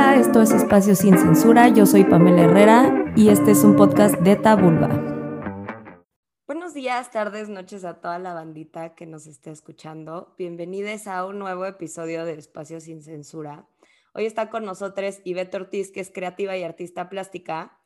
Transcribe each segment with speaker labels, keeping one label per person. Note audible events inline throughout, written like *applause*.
Speaker 1: Esto es Espacio Sin Censura. Yo soy Pamela Herrera y este es un podcast de Tabulba. Buenos días, tardes, noches a toda la bandita que nos esté escuchando. Bienvenidos a un nuevo episodio de Espacio Sin Censura. Hoy está con nosotros Ivette Ortiz, que es creativa y artista plástica.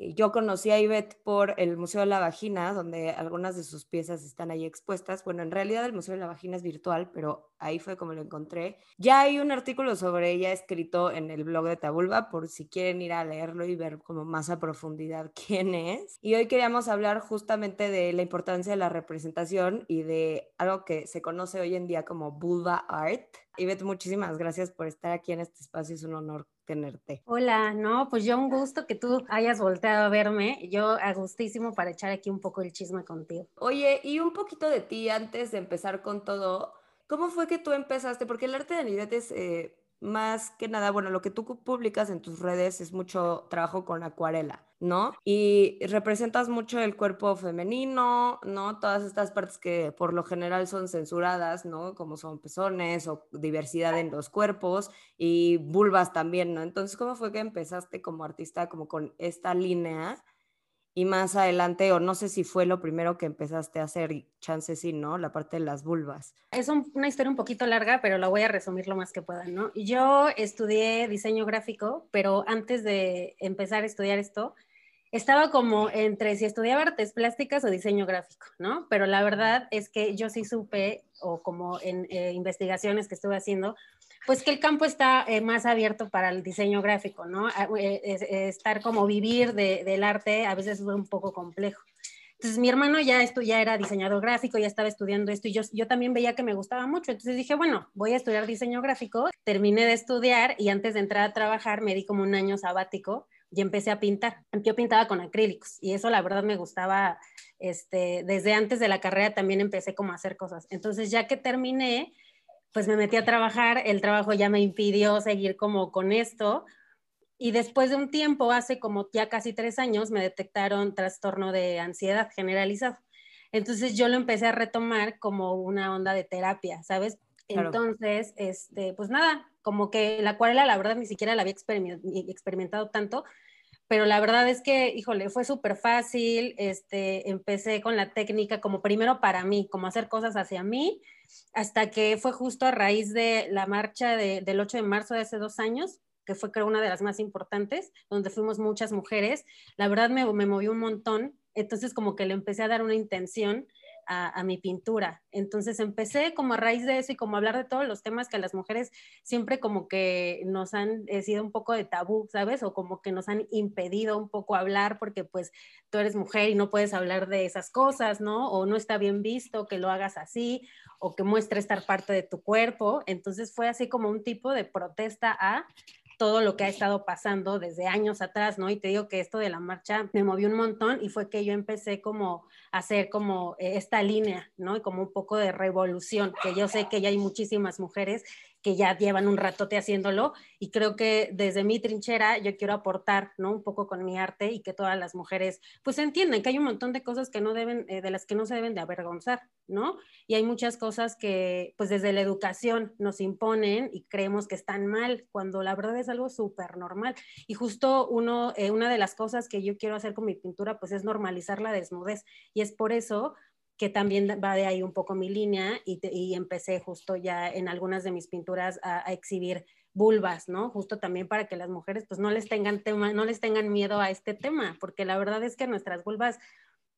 Speaker 1: Eh, yo conocí a Ivette por el Museo de la Vagina, donde algunas de sus piezas están ahí expuestas. Bueno, en realidad el Museo de la Vagina es virtual, pero ahí fue como lo encontré. Ya hay un artículo sobre ella escrito en el blog de Tabulba, por si quieren ir a leerlo y ver como más a profundidad *laughs* quién es. Y hoy queríamos hablar justamente de la importancia de la representación y de algo que se conoce hoy en día como vulva art. Ivette, muchísimas gracias por estar aquí en este espacio, es un honor tenerte.
Speaker 2: Hola, no, pues yo un gusto que tú hayas volteado a verme. Yo a gustísimo para echar aquí un poco el chisme contigo.
Speaker 1: Oye, y un poquito de ti antes de empezar con todo. ¿Cómo fue que tú empezaste? Porque el arte de Anidet es eh, más que nada, bueno, lo que tú publicas en tus redes es mucho trabajo con acuarela, ¿no? Y representas mucho el cuerpo femenino, ¿no? Todas estas partes que por lo general son censuradas, ¿no? Como son pezones o diversidad en los cuerpos y vulvas también, ¿no? Entonces, ¿cómo fue que empezaste como artista como con esta línea? Y más adelante, o no sé si fue lo primero que empezaste a hacer, chances sí, ¿no? La parte de las vulvas.
Speaker 2: Es una historia un poquito larga, pero la voy a resumir lo más que pueda, ¿no? Yo estudié diseño gráfico, pero antes de empezar a estudiar esto, estaba como entre si estudiaba artes plásticas o diseño gráfico, ¿no? Pero la verdad es que yo sí supe, o como en eh, investigaciones que estuve haciendo, pues que el campo está eh, más abierto para el diseño gráfico, ¿no? Ah, eh, estar como vivir del arte a veces es un poco complejo. Entonces mi hermano ya, esto, ya era diseñador gráfico, ya estaba estudiando esto y yo, yo también veía que me gustaba mucho. Entonces dije, bueno, voy a estudiar diseño gráfico. Terminé de estudiar y antes de entrar a trabajar me di como un año sabático y empecé a pintar. Yo pintaba con acrílicos y eso la verdad me gustaba, este, desde antes de la carrera también empecé como a hacer cosas. Entonces ya que terminé, pues me metí a trabajar, el trabajo ya me impidió seguir como con esto. Y después de un tiempo, hace como ya casi tres años, me detectaron trastorno de ansiedad generalizado. Entonces yo lo empecé a retomar como una onda de terapia, ¿sabes? Entonces, este, pues nada, como que la acuarela la verdad ni siquiera la había experimentado tanto, pero la verdad es que, híjole, fue súper fácil, este, empecé con la técnica como primero para mí, como hacer cosas hacia mí, hasta que fue justo a raíz de la marcha del 8 de marzo de hace dos años, que fue creo una de las más importantes, donde fuimos muchas mujeres, la verdad me, me movió un montón, entonces como que le empecé a dar una intención a, mi pintura. Entonces empecé como a raíz de eso y como hablar de todos los temas que a las mujeres siempre como que nos han sido un poco de tabú, ¿sabes? O como que nos han impedido un poco hablar porque pues tú eres mujer y no puedes hablar de esas cosas, ¿no? O no está bien visto que lo hagas así o que muestre estar parte de tu cuerpo. Entonces fue así como un tipo de protesta a todo lo que ha estado pasando desde años atrás, ¿no? Y te digo que esto de la marcha me movió un montón y fue que yo empecé como a hacer como eh, esta línea, ¿no? Y como un poco de revolución, que yo sé que ya hay muchísimas mujeres que ya llevan un ratote haciéndolo y creo que desde mi trinchera yo quiero aportar, ¿no? Un poco con mi arte y que todas las mujeres pues entiendan que hay un montón de cosas que no deben, eh, de las que no se deben de avergonzar, ¿no? Y hay muchas cosas que pues desde la educación nos imponen y creemos que están mal cuando la verdad es algo súper normal. Y justo uno, eh, una de las cosas que yo quiero hacer con mi pintura pues es normalizar la desnudez y es por eso que también va de ahí un poco mi línea y, empecé justo ya en algunas de mis pinturas a, exhibir vulvas, ¿no? Justo también para que las mujeres pues no les tengan tema, no les tengan miedo a este tema, porque la verdad es que nuestras vulvas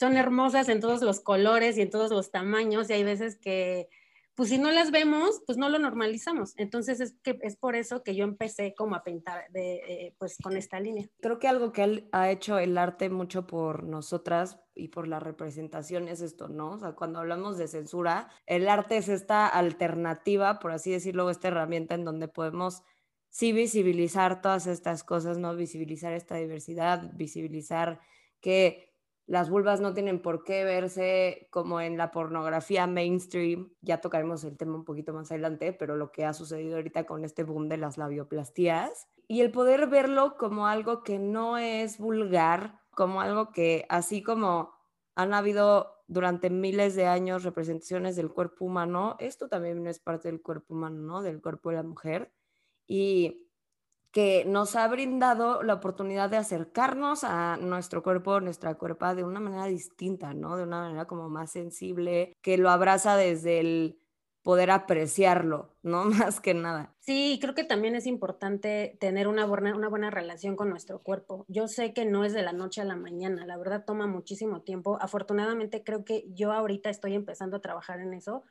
Speaker 2: son hermosas en todos los colores y en todos los tamaños y hay veces que pues si no las vemos, pues no lo normalizamos. Entonces es, que, es por eso que yo empecé como a pintar de, eh, pues con esta línea.
Speaker 1: Creo que algo que él ha hecho el arte mucho por nosotras y por la representación es esto, ¿no? O sea, cuando hablamos de censura, el arte es esta alternativa, por así decirlo, esta herramienta en donde podemos sí visibilizar todas estas cosas, ¿no? Visibilizar esta diversidad, visibilizar que las vulvas no tienen por qué verse como en la pornografía mainstream. Ya tocaremos el tema un poquito más adelante, pero lo que ha sucedido ahorita con este boom de las labioplastías y el poder verlo como algo que no es vulgar, como algo que así como han habido durante miles de años representaciones del cuerpo humano, esto también es parte del cuerpo humano, ¿no? Del cuerpo de la mujer. Y que nos ha brindado la oportunidad de acercarnos a nuestro cuerpo, nuestra cuerpa de una manera distinta, ¿no? De una manera como más sensible, que lo abraza desde el poder apreciarlo, *laughs* ¿no? Más que nada.
Speaker 2: Sí, creo que también es importante tener una buena, una buena relación con nuestro cuerpo. Yo sé que no es de la noche a la mañana, la verdad toma muchísimo tiempo. Afortunadamente creo que yo ahorita estoy empezando a trabajar en eso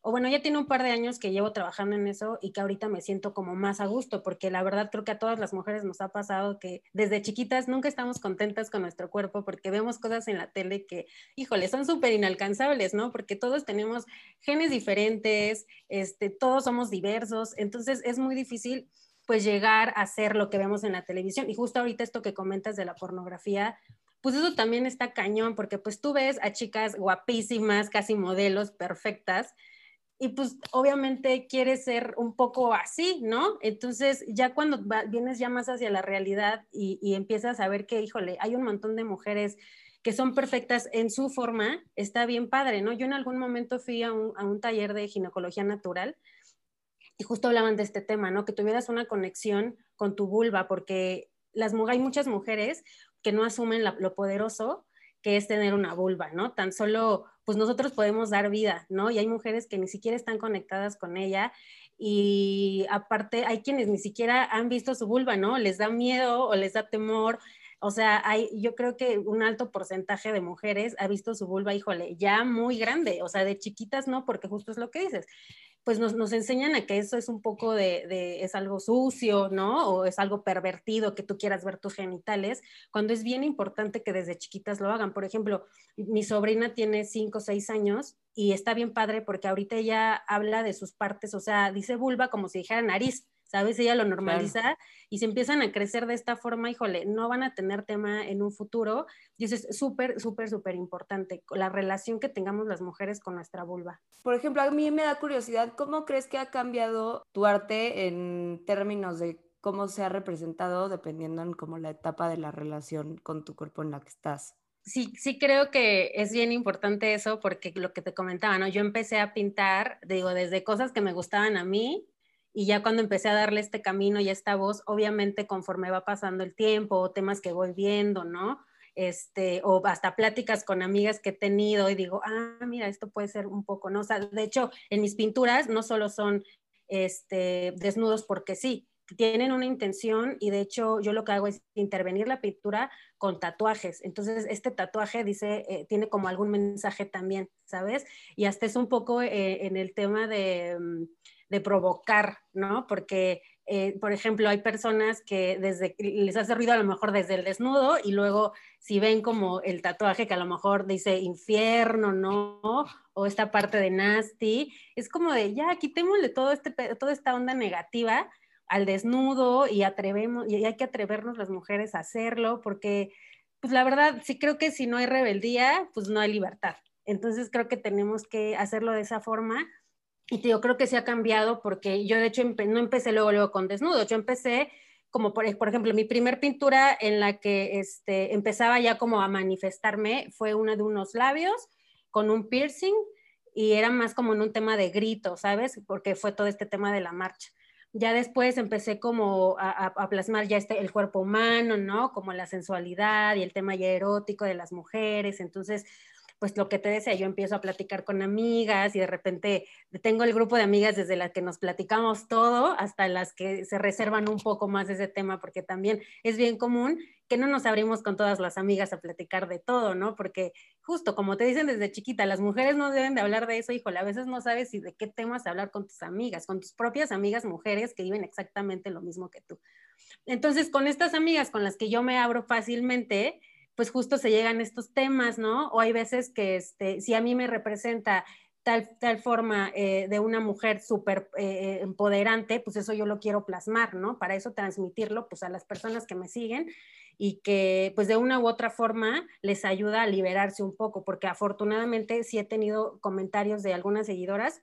Speaker 2: o bueno, ya tiene un par de años que llevo trabajando en eso y que ahorita me siento como más a gusto, porque la verdad creo que a todas las mujeres nos ha pasado que desde chiquitas nunca estamos contentas con nuestro cuerpo porque vemos cosas en la tele que, híjole, son súper inalcanzables, ¿no? Porque todos tenemos genes diferentes, este, todos somos diversos, entonces es muy difícil pues llegar a ser lo que vemos en la televisión. Y justo ahorita esto que comentas de la pornografía, pues eso también está cañón, porque pues tú ves a chicas guapísimas, casi modelos perfectas, y pues obviamente quieres ser un poco así, ¿no? Entonces ya cuando vienes ya más hacia la realidad y, empiezas a ver que, híjole, hay un montón de mujeres que son perfectas en su forma, está bien padre, ¿no? Yo en algún momento fui a un, taller de ginecología natural y justo hablaban de este tema, ¿no? Que tuvieras una conexión con tu vulva, porque las, hay muchas mujeres que no asumen lo poderoso que es tener una vulva, ¿no? Tan solo, pues nosotros podemos dar vida, ¿no? Y hay mujeres que ni siquiera están conectadas con ella y aparte hay quienes ni siquiera han visto su vulva, ¿no? Les da miedo o les da temor. O sea, hay, yo creo que un alto porcentaje de mujeres ha visto su vulva, híjole, ya muy grande, o sea, de chiquitas no, porque justo es lo que dices pues nos, enseñan a que eso es un poco de, es algo sucio, ¿no? O es algo pervertido que tú quieras ver tus genitales, cuando es bien importante que desde chiquitas lo hagan. Por ejemplo, mi sobrina tiene 5 o 6 años y está bien padre porque ahorita ella habla de sus partes, o sea, dice vulva como si dijera nariz. ¿Sabes? Ella lo normaliza y se empiezan a crecer de esta forma, híjole, no van a tener tema en un futuro. Y eso es súper, súper, súper importante, la relación que tengamos las mujeres con nuestra vulva.
Speaker 1: Por ejemplo, a mí me da curiosidad, ¿cómo crees que ha cambiado tu arte en términos de cómo se ha representado dependiendo en como la etapa de la relación con tu cuerpo en la que estás?
Speaker 2: Sí, sí creo que es bien importante eso porque lo que te comentaba, ¿no? Yo empecé a pintar, digo, desde cosas que me gustaban a mí y ya cuando empecé a darle este camino y esta voz, obviamente conforme va pasando el tiempo, temas que voy viendo, ¿no? Este, o hasta pláticas con amigas que he tenido y digo, ah, mira, esto puede ser un poco, ¿no? O sea, de hecho, en mis pinturas no solo son este, desnudos porque sí, tienen una intención y de hecho yo lo que hago es intervenir la pintura con tatuajes. Entonces, este tatuaje dice, eh, tiene como algún mensaje también, ¿sabes? Y hasta es un poco eh, en el tema de... De provocar, ¿no? Porque, eh, por ejemplo, hay personas que desde les hace ruido a lo mejor desde el desnudo y luego si ven como el tatuaje que a lo mejor dice infierno, ¿no? O esta parte de nasty, es como de ya quitémosle todo este, toda esta onda negativa al desnudo y atrevemos, y hay que atrevernos las mujeres a hacerlo porque, pues la verdad, sí creo que si no hay rebeldía, pues no hay libertad. Entonces creo que tenemos que hacerlo de esa forma y yo creo que se ha cambiado porque yo de hecho no empecé luego, luego con desnudo, yo empecé como por, por, ejemplo mi primer pintura en la que este, empezaba ya como a manifestarme fue una de unos labios con un piercing y era más como en un tema de grito, ¿sabes? Porque fue todo este tema de la marcha. Ya después empecé como a, a plasmar ya este, el cuerpo humano, ¿no? Como la sensualidad y el tema ya erótico de las mujeres. Entonces, pues lo que te decía, yo empiezo a platicar con amigas y de repente tengo el grupo de amigas desde las que nos platicamos todo hasta las que se reservan un poco más ese tema, porque también es bien común que no nos abrimos con todas las amigas a platicar de todo, ¿no? Porque justo como te dicen desde chiquita, las mujeres no deben de hablar de eso, híjole, a veces no sabes si de qué temas hablar con tus amigas, con tus propias amigas mujeres que viven exactamente lo mismo que tú. Entonces, con estas amigas con las que yo me abro fácilmente, pues justo se llegan estos temas, ¿no? O hay veces que este, si a mí me representa tal, tal forma eh, de una mujer súper eh, empoderante, pues eso yo lo quiero plasmar, ¿no? Para eso transmitirlo pues a las personas que me siguen y que pues de una u otra forma les ayuda a liberarse un poco, porque afortunadamente sí he tenido comentarios de algunas seguidoras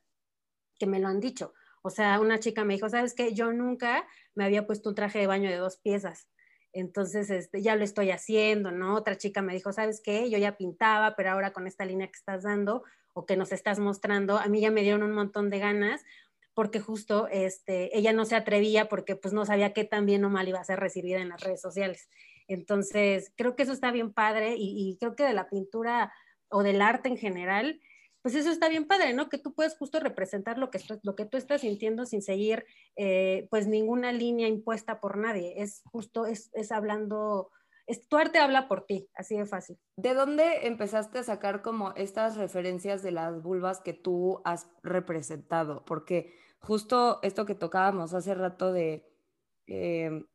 Speaker 2: que me lo han dicho. O sea, una chica me dijo, ¿sabes qué? Yo nunca me había puesto un traje de baño de dos piezas entonces, este, ya lo estoy haciendo, ¿no? Otra chica me dijo, ¿sabes qué? Yo ya pintaba, pero ahora con esta línea que estás dando o que nos estás mostrando, a mí ya me dieron un montón de ganas porque justo este, ella no se atrevía porque pues no sabía qué tan bien o mal iba a ser recibida en las redes sociales. Entonces, creo que eso está bien padre y, y creo que de la pintura o del arte en general, pues eso está bien padre, ¿no? Que tú puedes justo representar lo que, lo que tú estás sintiendo sin seguir eh, pues ninguna línea impuesta por nadie. Es justo, es, es hablando, es, tu arte habla por ti, así de fácil.
Speaker 1: ¿De dónde empezaste a sacar como estas referencias de las vulvas que tú has representado? Porque justo esto que tocábamos hace rato de... Eh,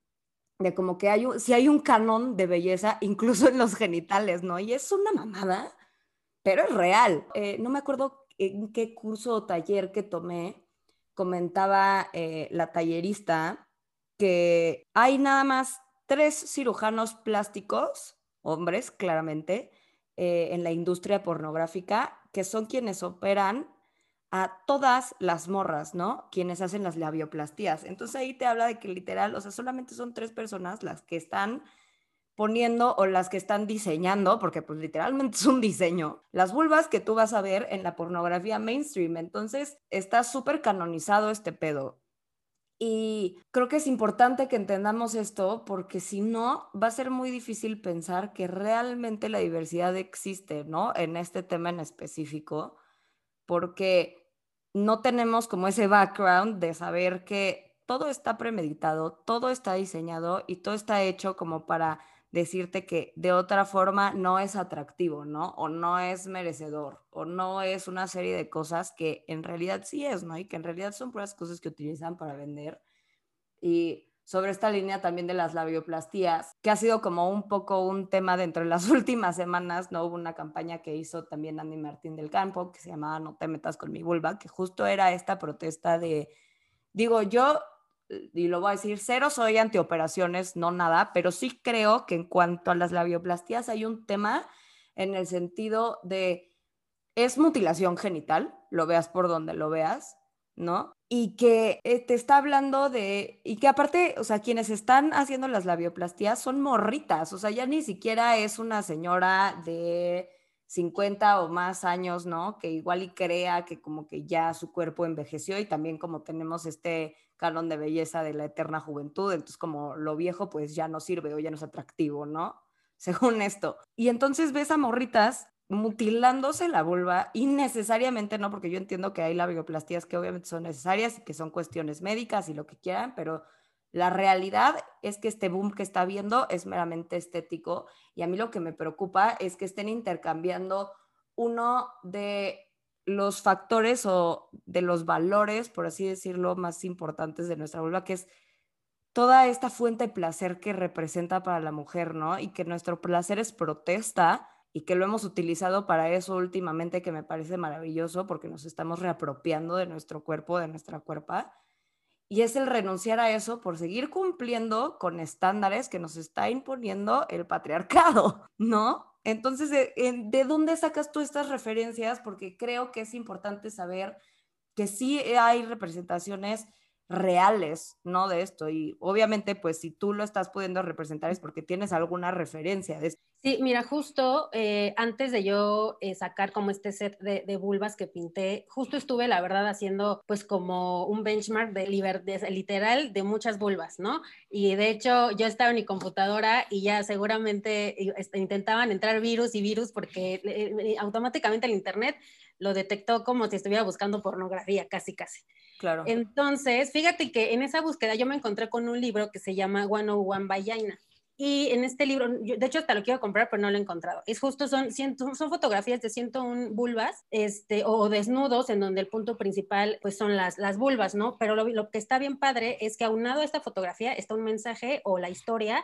Speaker 1: de como que hay un, si hay un canon de belleza, incluso en los genitales, ¿no? Y es una mamada pero es real. Eh, no me acuerdo en qué curso o taller que tomé, comentaba eh, la tallerista que hay nada más tres cirujanos plásticos, hombres claramente, eh, en la industria pornográfica, que son quienes operan a todas las morras, ¿no? Quienes hacen las labioplastías. Entonces ahí te habla de que literal, o sea, solamente son tres personas las que están poniendo o las que están diseñando, porque pues literalmente *laughs* es un diseño, las vulvas que tú vas a ver en la pornografía mainstream. Entonces está súper canonizado este pedo. Y creo que es importante que entendamos esto porque si no, va a ser muy difícil pensar que realmente la diversidad existe, ¿no? En este tema en específico, porque no tenemos como ese background de saber que todo está premeditado, todo está diseñado y todo está hecho como para decirte que de otra forma no es atractivo, ¿no? O no es merecedor, o no es una serie de cosas que en realidad sí es, ¿no? Y que en realidad son puras cosas que utilizan para vender. Y sobre esta línea también de las labioplastías, que ha sido como un poco un tema dentro de las *laughs* últimas semanas, ¿no? Hubo una campaña que hizo también Andy Martín del Campo, que se llamaba No te metas con mi vulva, que justo era esta protesta de, digo, yo y lo voy a decir, cero soy antioperaciones, no nada, pero sí creo que en cuanto a las labioplastías hay un tema en el sentido de, es mutilación genital, lo veas por donde lo veas, ¿no? Y que eh, te está hablando de, y que aparte, o sea, quienes están haciendo las labioplastías son morritas, o sea, ya ni siquiera es una señora de 50 o más años, ¿no? Que igual y crea que como que ya su cuerpo envejeció y también como tenemos este canon de belleza de la eterna juventud, entonces como lo viejo pues ya no sirve o ya no es atractivo, ¿no? *laughs* Según esto. Y entonces ves a morritas mutilándose la vulva innecesariamente, ¿no? Porque yo entiendo que hay labioplastías que obviamente son necesarias y que son cuestiones médicas y lo que quieran, pero la realidad es que este boom que está viendo es meramente estético y a mí lo que me preocupa es que estén intercambiando uno de los factores o de los valores, por así decirlo, más importantes de nuestra vulva, que es toda esta fuente de placer que representa para la mujer, ¿no? Y que nuestro placer es protesta y que lo hemos utilizado para eso últimamente, que me parece maravilloso porque nos estamos reapropiando de nuestro cuerpo, de nuestra cuerpa y es el renunciar a eso por seguir cumpliendo con estándares que nos está imponiendo el patriarcado, *laughs* ¿no? Entonces, ¿de, ¿de dónde sacas tú estas referencias? Porque creo que es importante saber que sí hay representaciones reales, ¿no? De esto. Y obviamente, pues si tú lo estás pudiendo representar es porque tienes alguna referencia de esto.
Speaker 2: Sí, mira, justo eh, antes de yo eh, sacar como este set de, vulvas que pinté, justo estuve, la verdad, haciendo pues como un benchmark de, literal de muchas vulvas, ¿no? Y de hecho yo estaba en mi computadora y ya seguramente este, intentaban entrar virus y virus porque eh, automáticamente el Internet lo detectó como si estuviera buscando pornografía, casi, casi.
Speaker 1: Claro.
Speaker 2: Entonces, fíjate que en esa búsqueda yo me encontré con un libro que se llama 101 Vagina. Y en este libro, de hecho hasta lo quiero comprar, pero no lo he encontrado. Es justo, son, son fotografías de 101 vulvas este, o desnudos, en donde el punto principal pues son las, las vulvas, ¿no? Pero lo, lo que está bien padre es que aunado a esta fotografía está un mensaje o la historia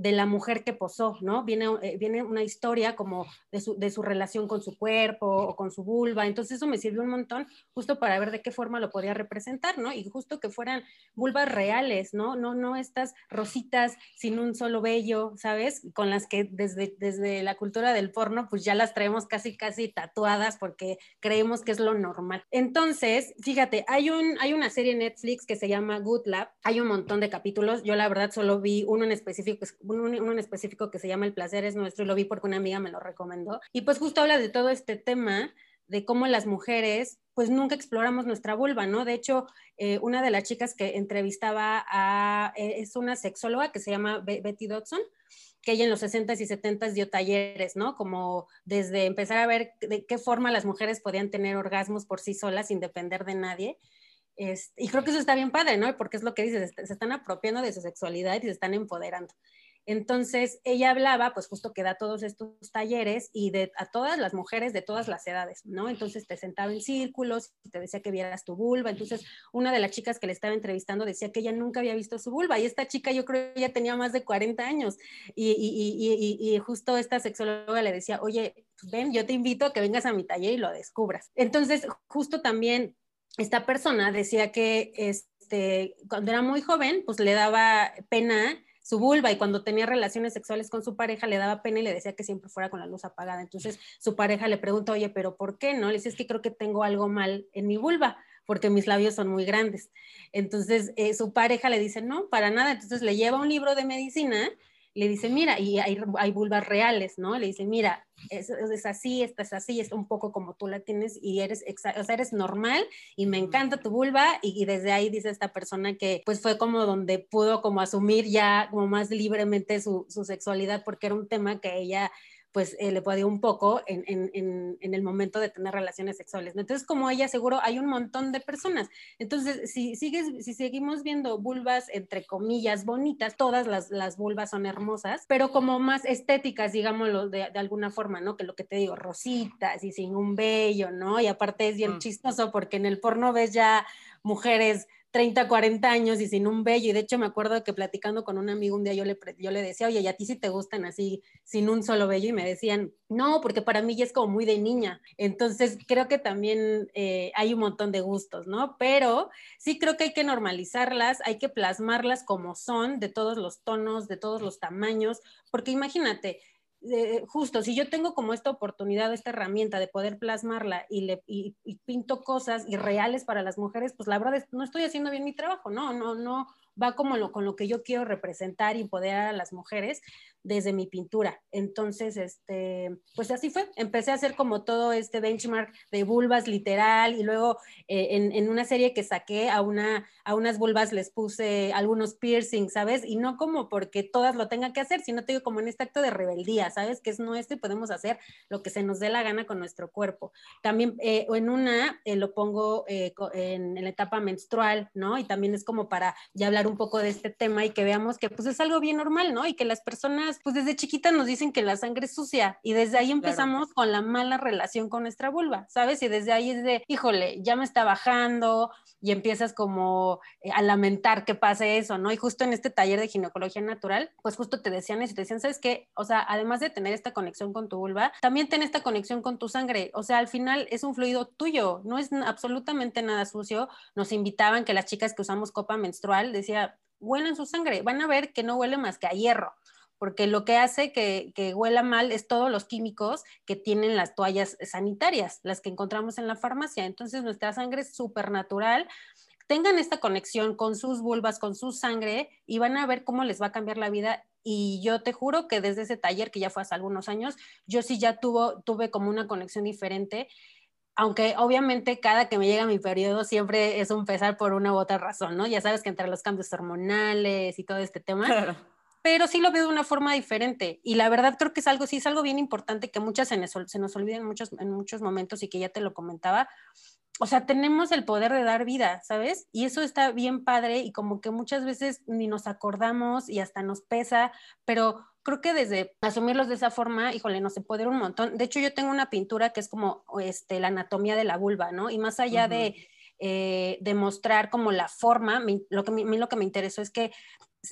Speaker 2: de la mujer que posó, ¿no? Viene, eh, viene una historia como de su, de su, relación con su cuerpo o con su vulva, entonces eso me sirvió un montón justo para ver de qué forma lo podía representar, ¿no? Y justo que fueran vulvas reales, ¿no? No, no estas rositas sin un solo vello, ¿sabes? Con las que desde, desde la cultura del porno, pues ya las traemos casi, casi tatuadas porque creemos que es lo normal. Entonces, fíjate, hay, un, hay una serie en Netflix que se llama Good Lab, hay un montón de capítulos, yo la verdad solo vi uno en específico, uno, en específico que se llama El placer es nuestro y lo vi porque una amiga me lo recomendó. Y pues justo habla de todo este tema de cómo las mujeres pues nunca exploramos nuestra vulva, ¿no? De hecho, eh, una de las chicas que entrevistaba eh, es una sexóloga que se llama Betty Dodson, que ella en los 60s y 70s dio talleres, ¿no? Como desde empezar a ver de qué forma las mujeres podían tener orgasmos por sí solas sin depender de nadie. y creo que eso está bien padre, ¿no? Porque es lo que dices, se están apropiando de su sexualidad y se están empoderando. Entonces, ella hablaba, pues justo que da todos estos talleres y a todas las mujeres de todas las edades, ¿no? Entonces te sentaba en círculos, te decía que vieras tu vulva. Entonces, una de las chicas que le estaba entrevistando decía que ella nunca había visto su vulva y esta chica yo creo que ya tenía más de 40 años y, justo esta sexóloga le decía, oye, ven, yo te invito a que vengas a mi taller y lo descubras. Entonces, justo también esta persona decía que este, cuando era muy joven, pues le daba pena su vulva y cuando tenía relaciones sexuales con su pareja le daba pena y le decía que siempre fuera con la luz apagada. Entonces su pareja le pregunta, oye, pero ¿por qué no? Le dice, es que creo que tengo algo mal en mi vulva porque mis labios son muy grandes. Entonces eh, su pareja le dice, no, para nada. Entonces le lleva un libro de medicina le dice, mira, y hay, hay vulvas reales, ¿no? Le dice, mira, es, es, así, esta es así, es un poco como tú la tienes y eres, o sea, eres normal y me encanta tu vulva y, y, desde ahí dice esta persona que pues fue como donde pudo como asumir ya como más libremente su, su sexualidad porque era un tema que ella pues eh, le podía un poco en, en, en, el momento de tener relaciones sexuales. Entonces, como ella, seguro hay un montón de personas. Entonces, si, sigues, si seguimos viendo vulvas, entre comillas, bonitas, todas las, las vulvas son hermosas, pero como más estéticas, digámoslo de, de, alguna forma, ¿no? Que lo que te digo, rositas y sin un vello, ¿no? Y aparte es bien mm. chistoso porque en el porno ves ya mujeres 30, 40 años y sin un vello. Y de hecho me acuerdo que platicando con un amigo un día yo le, yo le decía, oye, ¿y a ti sí te gustan así sin un solo vello? Y me decían, no, porque para mí ya es como muy de niña. Entonces creo que también eh, hay un montón de gustos, ¿no? Pero sí creo que hay que normalizarlas, hay que plasmarlas como son, de todos los tonos, de todos los tamaños, porque imagínate, justo, si yo tengo como esta oportunidad, esta herramienta de poder plasmarla y, le, y, pinto cosas irreales para las mujeres, pues la verdad es, no estoy haciendo bien mi trabajo, no, no, no, va como lo, con lo que yo quiero representar y empoderar a las mujeres desde mi pintura. Entonces, este, pues así fue. Empecé a hacer como todo este benchmark de vulvas literal y luego eh, en, en, una serie que saqué a, una, a unas vulvas les puse algunos piercings, ¿sabes? Y no como porque todas lo tengan que hacer, sino te digo como en este acto de rebeldía, ¿sabes? Que es nuestro y podemos hacer lo que se nos dé la gana con nuestro cuerpo. También eh, en una eh, lo pongo en, en, la etapa menstrual, ¿no? Y también es como para ya hablar un poco de este tema y que veamos que pues es algo bien normal, ¿no? Y que las personas pues desde chiquita nos dicen que la sangre es sucia y desde ahí empezamos con la mala relación con nuestra vulva, ¿sabes? Y desde ahí es de, híjole, ya me está bajando y empiezas como eh, a lamentar que pase eso, ¿no? Y justo en este taller de ginecología natural, pues justo te decían eso, te decían, ¿sabes qué? O sea, además de tener esta conexión con tu vulva, también ten esta conexión con tu sangre, o sea, al final es un fluido tuyo, no es absolutamente nada sucio. Nos invitaban que las chicas que usamos copa menstrual, decía, huelen su sangre, van a ver que no huele más que a hierro, porque lo que hace que, que, huela mal es todos los químicos que tienen las toallas sanitarias, las que encontramos en la farmacia. Entonces nuestra sangre es súper natural. Tengan esta conexión con sus vulvas, con su sangre y van a ver cómo les va a cambiar la vida. Y yo te juro que desde ese taller, que ya fue hace algunos años, yo sí ya tuvo, tuve como una conexión diferente aunque obviamente cada que me llega mi periodo siempre es un pesar por una u otra razón, ¿no? Ya sabes que entre los cambios hormonales y todo este tema, claro. pero sí lo veo de una forma diferente y la verdad creo que es algo, sí es algo bien importante que muchas se nos, se nos olvidan muchos, en muchos momentos y que ya te lo comentaba, o sea, tenemos el poder de dar vida, ¿sabes? Y eso está bien padre y como que muchas veces ni nos acordamos y hasta nos pesa, pero creo que desde asumirlos de esa forma, híjole, nos empodera un montón. De hecho, yo tengo una pintura que es como este, la anatomía de la vulva, ¿no? Y más allá uh -huh. de, eh, de mostrar como la forma, me, lo, que, me, lo que me interesó es que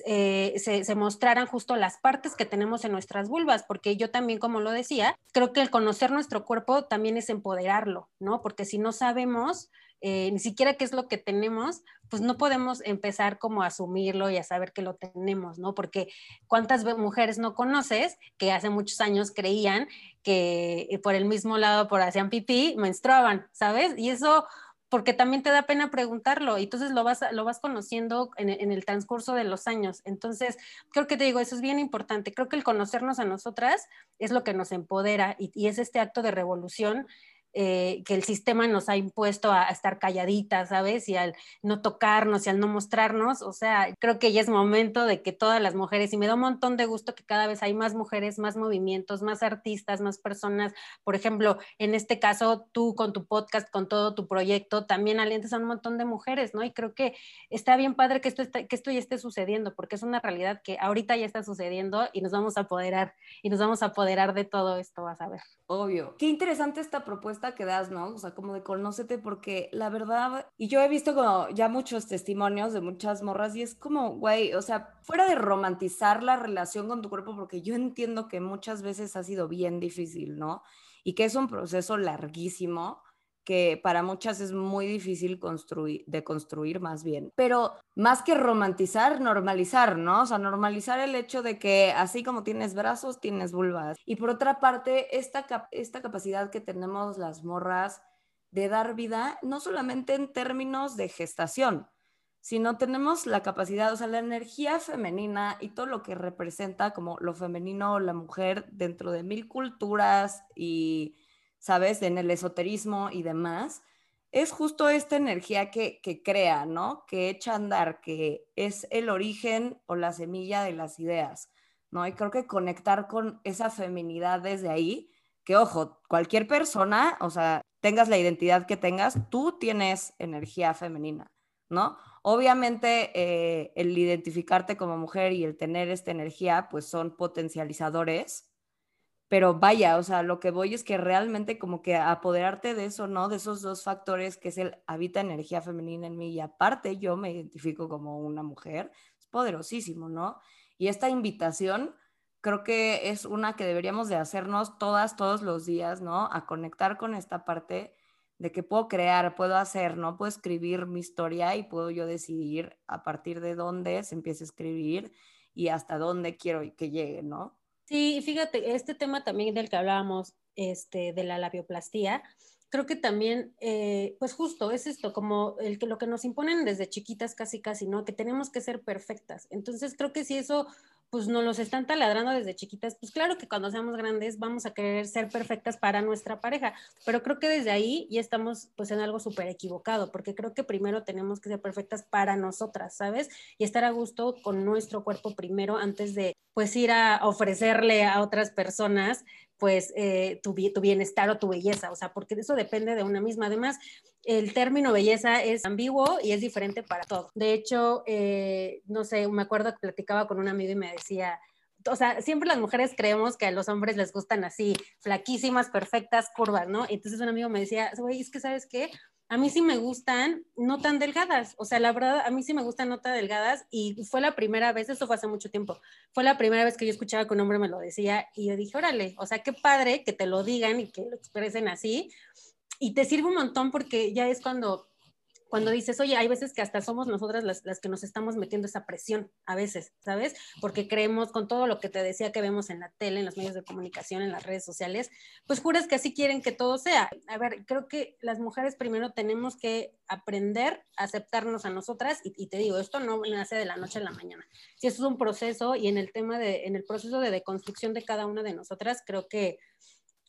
Speaker 2: eh, se, se, mostraran justo las partes que tenemos en nuestras vulvas, porque yo también, como lo decía, creo que el conocer nuestro cuerpo también es empoderarlo, ¿no? Porque si no sabemos eh, ni siquiera qué es lo que tenemos, pues no podemos empezar como a asumirlo y a saber que lo tenemos, ¿no? Porque cuántas mujeres no conoces que hace muchos años creían que eh, por el mismo lado, por hacían pipí, menstruaban, ¿sabes? Y eso porque también te da pena preguntarlo y entonces lo vas, lo vas conociendo en, el transcurso de los años. Entonces, creo que te digo, eso es bien importante. Creo que el conocernos a nosotras es lo que nos empodera y es este acto de revolución eh, que el sistema nos ha impuesto a, estar calladitas, ¿sabes? Y al no tocarnos y al no mostrarnos. O sea, creo que ya es momento de que todas las mujeres, y me da un montón de gusto que cada vez hay más mujeres, más movimientos, más artistas, más personas. Por ejemplo, en este caso, tú con tu podcast, con todo tu proyecto, también alientas a un montón de mujeres, ¿no? Y creo que está bien padre que esto, que esto ya esté sucediendo, porque es una realidad que ahorita ya está sucediendo y nos vamos a apoderar, y nos vamos a apoderar de todo esto, vas a ver.
Speaker 1: Obvio. Qué interesante esta propuesta que das, ¿no? O sea, como de conócete, porque la verdad, y yo he visto como ya muchos testimonios de muchas morras y es como, güey, o sea, fuera de romantizar la relación con tu cuerpo, porque yo entiendo que muchas veces ha sido bien difícil, ¿no? Y que es un proceso larguísimo que para muchas es muy difícil construir, de construir más bien. Pero más que romantizar, normalizar, ¿no? O sea, normalizar el hecho de que así como tienes brazos, tienes vulvas. Y por otra parte, esta, esta capacidad que tenemos las morras de dar vida, no solamente en términos de gestación, sino tenemos la capacidad, o sea, la energía femenina y todo lo que representa como lo femenino la mujer dentro de mil culturas y ¿sabes? En el esoterismo y demás, es justo esta energía que, crea, ¿no? Que echa a andar, que es el origen o la semilla de las ideas, ¿no? Y creo que conectar con esa feminidad desde ahí, que ojo, cualquier persona, o sea, tengas la identidad que tengas, tú tienes energía femenina, ¿no? Obviamente eh, el identificarte como mujer y el tener esta energía, pues son potencializadores, pero vaya, o sea, lo que voy es que realmente como que apoderarte de eso, ¿no? De esos dos factores que es el habita energía femenina en mí y aparte yo me identifico como una mujer, es poderosísimo, ¿no? Y esta invitación creo que es una que deberíamos de hacernos todas, todos los días, ¿no? A conectar con esta parte de que puedo crear, puedo hacer, ¿no? Puedo escribir mi historia y puedo yo decidir a partir de dónde se empieza a escribir y hasta dónde quiero que llegue, ¿no?
Speaker 2: Sí, fíjate, este tema también del que hablábamos, este, de la labioplastía, creo que también, eh, pues justo es esto, como el que lo que nos imponen desde chiquitas casi casi, ¿no? Que tenemos que ser perfectas. Entonces creo que si eso pues nos los están taladrando desde chiquitas, pues claro que cuando seamos grandes vamos a querer ser perfectas para nuestra pareja, pero creo que desde ahí ya estamos pues en algo súper equivocado, porque creo que primero tenemos que ser perfectas para nosotras, ¿sabes? Y estar a gusto con nuestro cuerpo primero antes de pues ir a ofrecerle a otras personas pues eh, tu, tu, bienestar o tu belleza, o sea, porque eso depende de una misma. Además, el término belleza es ambiguo y es diferente para todo. De hecho, eh, no sé, me acuerdo que platicaba con un amigo y me decía, o sea, siempre las mujeres creemos que a los hombres les gustan así, flaquísimas, perfectas, curvas, ¿no? Entonces un amigo me decía, güey, es que sabes qué, a mí sí me gustan no tan delgadas, o sea, la verdad, a mí sí me gustan no tan delgadas y fue la primera vez, eso fue hace mucho tiempo, fue la primera vez que yo escuchaba que un hombre me lo decía y yo dije, órale, o sea, qué padre que te lo digan y que lo expresen así y te sirve un montón porque ya es cuando cuando dices, oye, hay veces que hasta somos nosotras las, las, que nos estamos metiendo esa presión, a veces, ¿sabes? Porque creemos con todo lo que te decía que vemos en la tele, en los medios de comunicación, en las redes sociales, pues juras que así quieren que todo sea. A ver, creo que las mujeres primero tenemos que aprender a aceptarnos a nosotras y, te digo, esto no nace de la noche a la mañana. Si eso es un proceso y en el tema de, en el proceso de deconstrucción de cada una de nosotras, creo que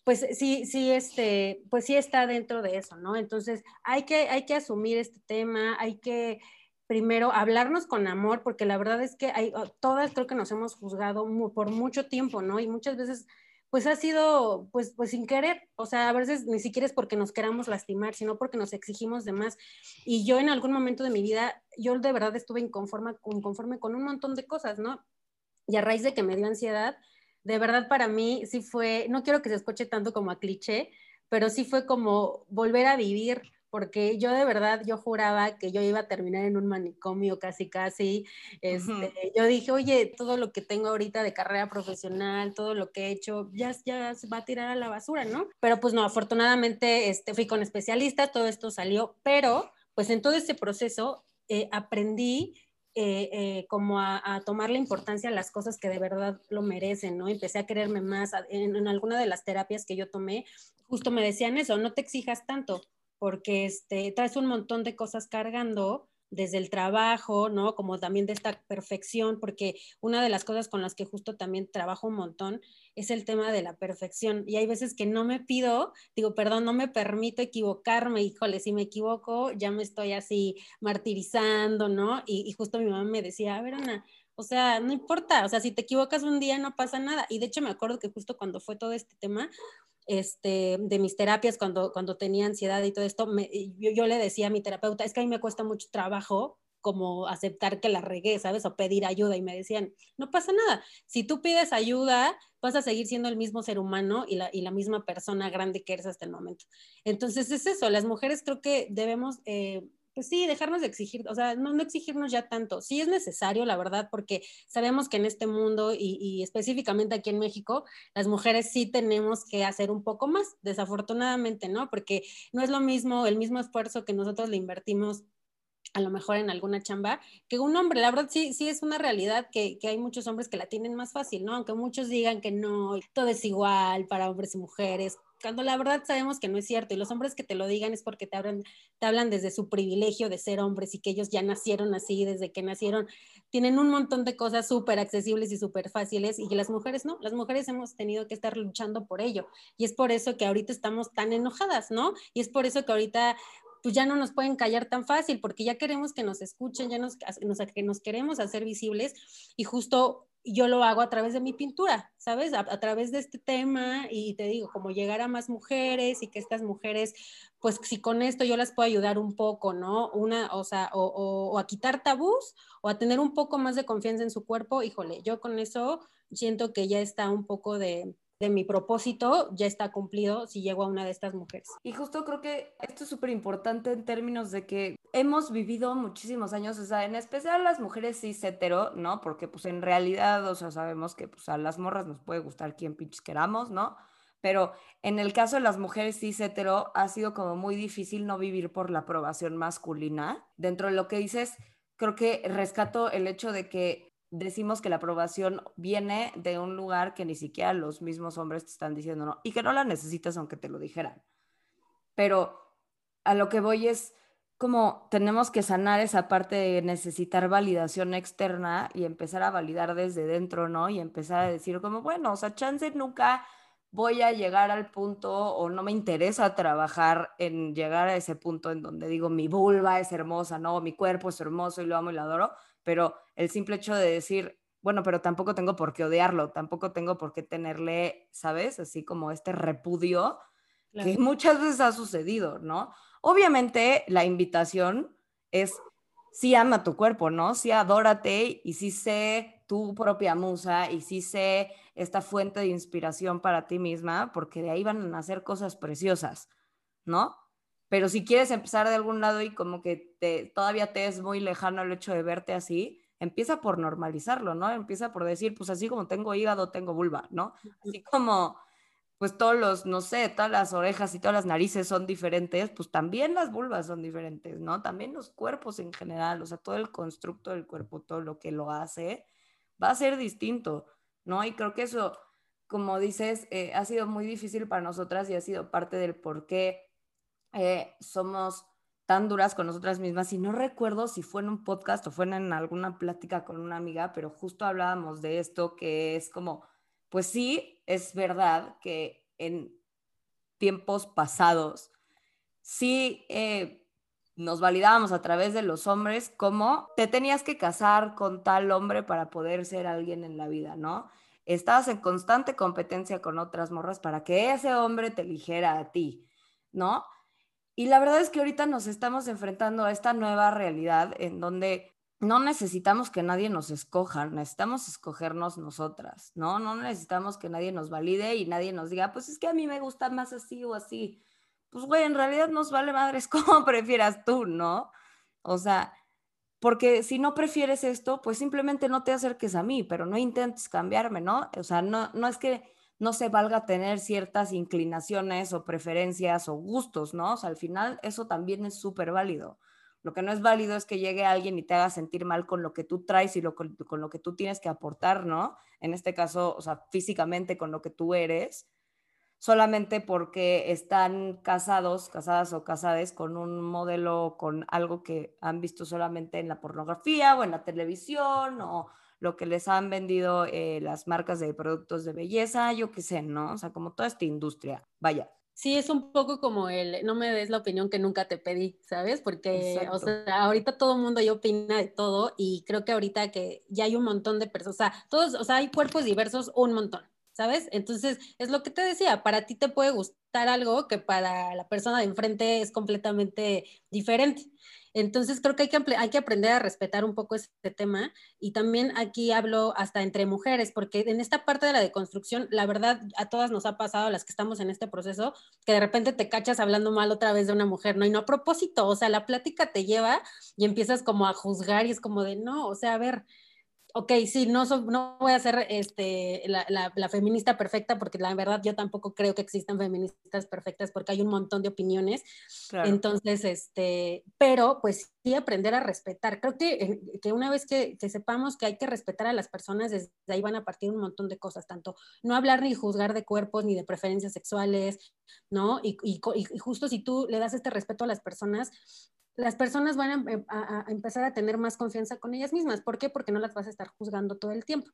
Speaker 2: pues sí, sí, este, pues sí está dentro de eso, ¿no? Entonces hay que, hay que asumir este tema, hay que primero hablarnos con amor, porque la verdad es que hay, oh, todas creo que nos hemos juzgado por mucho tiempo, ¿no? Y muchas veces pues ha sido pues, pues sin querer, o sea, a veces ni siquiera es porque nos queramos lastimar, sino porque nos exigimos de más. Y yo en algún momento de mi vida, yo de verdad estuve inconforme, inconforme con un montón de cosas, ¿no? Y a raíz de que me dio ansiedad, de verdad para mí sí fue, no quiero que se escuche tanto como a cliché, pero sí fue como volver a vivir, porque yo de verdad, yo juraba que yo iba a terminar en un manicomio casi, casi. Este, Yo dije, oye, todo lo que tengo ahorita de carrera profesional, todo lo que he hecho, ya, ya se va a tirar a la basura, ¿no? Pero pues no, afortunadamente este, fui con especialistas, todo esto salió, pero pues en todo este proceso eh, aprendí eh, eh, como a, tomar la importancia a las cosas que de verdad lo merecen, ¿no? Empecé a quererme más. En, en, alguna de las terapias que yo tomé, justo me decían eso, no te exijas tanto, porque este, traes un montón de cosas cargando desde el trabajo, ¿no? Como también de esta perfección, porque una de las cosas con las que justo también trabajo un montón es el tema de la perfección. Y hay veces que no me pido, digo, perdón, no me permito equivocarme, híjole, si me equivoco, ya me estoy así martirizando, ¿no? Y, justo mi mamá me decía, a ver, o sea, no importa, o sea, si te equivocas un día no pasa nada. Y de hecho me acuerdo que justo cuando fue todo este tema, este, de mis terapias cuando, cuando tenía ansiedad y todo esto, yo, yo, le decía a mi terapeuta, es que a mí me cuesta mucho trabajo como aceptar que la regué, ¿sabes? O pedir ayuda. Y me decían, no pasa nada. Si tú pides ayuda, vas a seguir siendo el mismo ser humano y la, y la misma persona grande que eres hasta el momento. Entonces es eso, las mujeres creo que debemos... Eh, pues sí, dejarnos de exigir, o sea, no, no, exigirnos ya tanto. Sí es necesario, la verdad, porque sabemos que en este mundo y, y, específicamente aquí en México, las mujeres sí tenemos que hacer un poco más, desafortunadamente, ¿no? Porque no es lo mismo, el mismo esfuerzo que nosotros le invertimos a lo mejor en alguna chamba, que un hombre, la verdad sí, sí es una realidad que, que, hay muchos hombres que la tienen más fácil, ¿no? Aunque muchos digan que no, todo es igual para hombres y mujeres, cuando la verdad sabemos que no es cierto y los hombres que te lo digan es porque te hablan, te hablan desde su privilegio de ser hombres y que ellos ya nacieron así, desde que nacieron, tienen un montón de cosas súper accesibles y súper fáciles y que las mujeres no, las mujeres hemos tenido que estar luchando por ello y es por eso que ahorita estamos tan enojadas, ¿no? Y es por eso que ahorita pues ya no nos pueden callar tan fácil porque ya queremos que nos escuchen, ya nos, que nos queremos hacer visibles y justo yo lo hago a través de mi pintura, ¿sabes? A, través de este tema y te digo, como llegar a más mujeres y que estas mujeres, pues si con esto yo las puedo ayudar un poco, ¿no? Una, o sea, o, o a quitar tabús o a tener un poco más de confianza en su cuerpo, híjole, yo con eso siento que ya está un poco de, de mi propósito ya está cumplido si llego a una de estas mujeres.
Speaker 1: Y justo creo que esto es súper importante en términos de que hemos vivido muchísimos años, o sea, en especial las mujeres cis hetero, ¿no? Porque pues en realidad, o sea, sabemos que pues a las morras nos puede gustar quien pinches queramos, ¿no? Pero en el caso de las mujeres cis hetero ha sido como muy difícil no vivir por la aprobación masculina. Dentro de lo que dices, creo que rescato el hecho de que decimos que la aprobación viene de un lugar que ni siquiera los mismos hombres te están diciendo, ¿no? Y que no la necesitas aunque te lo dijeran. Pero a lo que voy es como tenemos que sanar esa parte de necesitar validación externa y empezar a validar desde dentro, ¿no? Y empezar a decir como, bueno, o sea, chance nunca voy a llegar al punto o no me interesa trabajar en llegar a ese punto en donde digo mi vulva es hermosa, no, mi cuerpo es hermoso y lo amo y lo adoro, pero el simple hecho de decir, bueno, pero tampoco tengo por qué odiarlo, tampoco tengo por qué tenerle, ¿sabes? Así como este repudio claro. que muchas veces ha sucedido, ¿no? Obviamente la invitación es, sí ama tu cuerpo, ¿no? Sí adórate y sí sé tu propia musa y sí sé esta fuente de inspiración para ti misma, porque de ahí van a nacer cosas preciosas, ¿no? Pero si quieres empezar de algún lado y como que te, todavía te es muy lejano el hecho de verte así, empieza por normalizarlo, ¿no? Empieza por decir, pues así como tengo hígado, tengo vulva, ¿no? Así como, pues todos los, no sé, todas las orejas y todas las narices son diferentes, pues también las vulvas son diferentes, ¿no? También los cuerpos en general, o sea, todo el constructo del cuerpo, todo lo que lo hace, va a ser distinto, ¿no? Y creo que eso, como dices, eh, ha sido muy difícil para nosotras y ha sido parte del por qué eh, somos tan duras con nosotras mismas y no recuerdo si fue en un podcast o fue en alguna plática con una amiga, pero justo hablábamos de esto que es como, pues sí, es verdad que en tiempos pasados sí eh, nos validábamos a través de los hombres como te tenías que casar con tal hombre para poder ser alguien en la vida, ¿no? Estabas en constante competencia con otras morras para que ese hombre te eligiera a ti, ¿no? Y la verdad es que ahorita nos estamos enfrentando a esta nueva realidad en donde no necesitamos que nadie nos escoja, necesitamos escogernos nosotras, ¿no? No necesitamos que nadie nos valide y nadie nos diga, pues es que a mí me gusta más así o así. Pues güey, en realidad nos vale madres *laughs* como prefieras tú, ¿no? O sea, porque si no prefieres esto, pues simplemente no te acerques a mí, pero no intentes cambiarme, ¿no? O sea, no, no es que no se valga tener ciertas inclinaciones o preferencias o gustos, ¿no? O sea, al final eso también es súper válido. Lo que no es válido es que llegue alguien y te haga sentir mal con lo que tú traes y con, lo que tú tienes que aportar, ¿no? En este caso, o sea, físicamente con lo que tú eres, solamente porque están casados, casadas o casades con un modelo, con algo que han visto solamente en la pornografía o en la televisión o lo que les han vendido eh, las marcas de productos de belleza, yo qué sé, ¿no? O sea, como toda esta industria, vaya.
Speaker 2: Sí, es un poco como el, no me des la opinión que nunca te pedí, ¿sabes? Porque, o sea, ahorita todo el mundo ya opina de todo y creo que ahorita que ya hay un montón de personas, o sea, todos, o sea, hay cuerpos diversos, un montón. ¿sabes? Entonces, es lo que te decía, para ti te puede gustar algo que para la persona de enfrente es completamente diferente. Entonces, creo que hay que, aprender a respetar un poco este tema y también aquí hablo hasta entre mujeres, porque en esta parte de la deconstrucción, la verdad, a todas nos ha pasado, las que estamos en este proceso, que de repente te cachas hablando mal otra vez de una mujer, ¿no? Y no a propósito, o sea, la plática te lleva y empiezas como a juzgar y es como de, no, o sea, a ver, ok, sí, no, no voy a ser este, la, feminista perfecta porque la verdad yo tampoco creo que existan feministas perfectas porque hay un montón de opiniones. Entonces, este, pero pues sí aprender a respetar. Creo que, que una vez que, sepamos que hay que respetar a las personas, desde ahí van a partir un montón de cosas, tanto no hablar ni juzgar de cuerpos ni de preferencias sexuales, ¿no? Y, y justo si tú le das este respeto a las personas, las personas van em, a, empezar a tener más confianza con ellas mismas. ¿Por qué? Porque no las vas a estar juzgando todo el tiempo.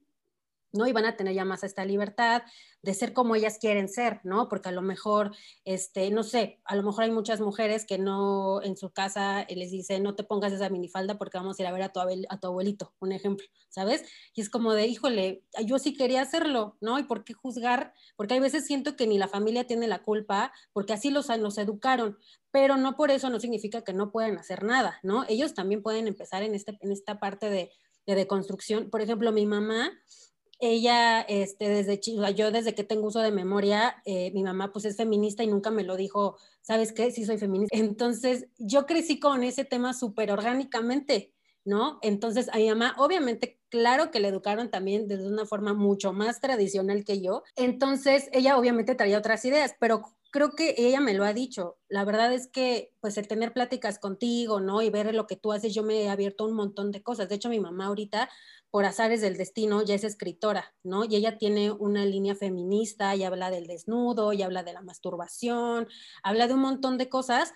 Speaker 2: ¿No? Y van a tener ya más esta libertad de ser como ellas quieren ser, ¿no? Porque a lo mejor, este, no sé, a lo mejor hay muchas mujeres que no en su casa les dice, no te pongas esa minifalda porque vamos a ir a ver a tu, a tu abuelito, un ejemplo, ¿sabes? Y es como de, híjole, yo sí quería hacerlo, ¿no? ¿Y por qué juzgar? Porque hay veces siento que ni la familia tiene la culpa, porque así los, los educaron, pero no por eso no significa que no puedan hacer nada, ¿no? Ellos también pueden empezar en, este, en esta parte de, de deconstrucción. Por ejemplo, mi mamá, ella, este, desde yo desde que tengo uso de memoria, eh, mi mamá pues es feminista y nunca me lo dijo, ¿sabes qué? Sí soy feminista. Entonces, yo crecí con ese tema súper orgánicamente, ¿no? Entonces, a mi mamá, obviamente, claro que le educaron también desde una forma mucho más tradicional que yo. Entonces, ella obviamente traía otras ideas, pero creo que ella me lo ha dicho. La verdad es que, pues, el tener pláticas contigo, ¿no? Y ver lo que tú haces, yo me he abierto un montón de cosas. De hecho, mi mamá ahorita por azares del destino, ya es escritora, ¿no? Y ella tiene una línea feminista y habla del desnudo, y habla de la masturbación, habla de un montón de cosas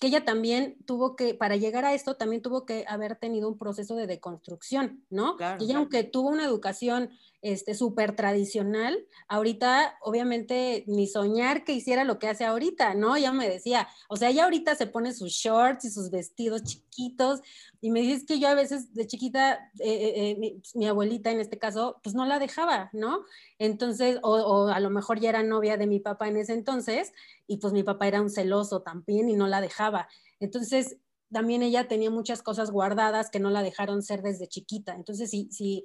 Speaker 2: que ella también tuvo que, para llegar a esto, también tuvo que haber tenido un proceso de deconstrucción, ¿no? y ella, aunque tuvo una educación este, súper tradicional, ahorita obviamente ni soñar que hiciera lo que hace ahorita, ¿no? Ya me decía, o sea, ella ahorita se pone sus shorts y sus vestidos chiquitos y me dices que yo a veces de chiquita, eh, eh, eh, mi, mi, abuelita en este caso, pues no la dejaba, ¿no? Entonces, o, o, a lo mejor ya era novia de mi papá en ese entonces y pues mi papá era un celoso también y no la dejaba. Entonces, también ella tenía muchas cosas guardadas que no la dejaron ser desde chiquita. Entonces, si, si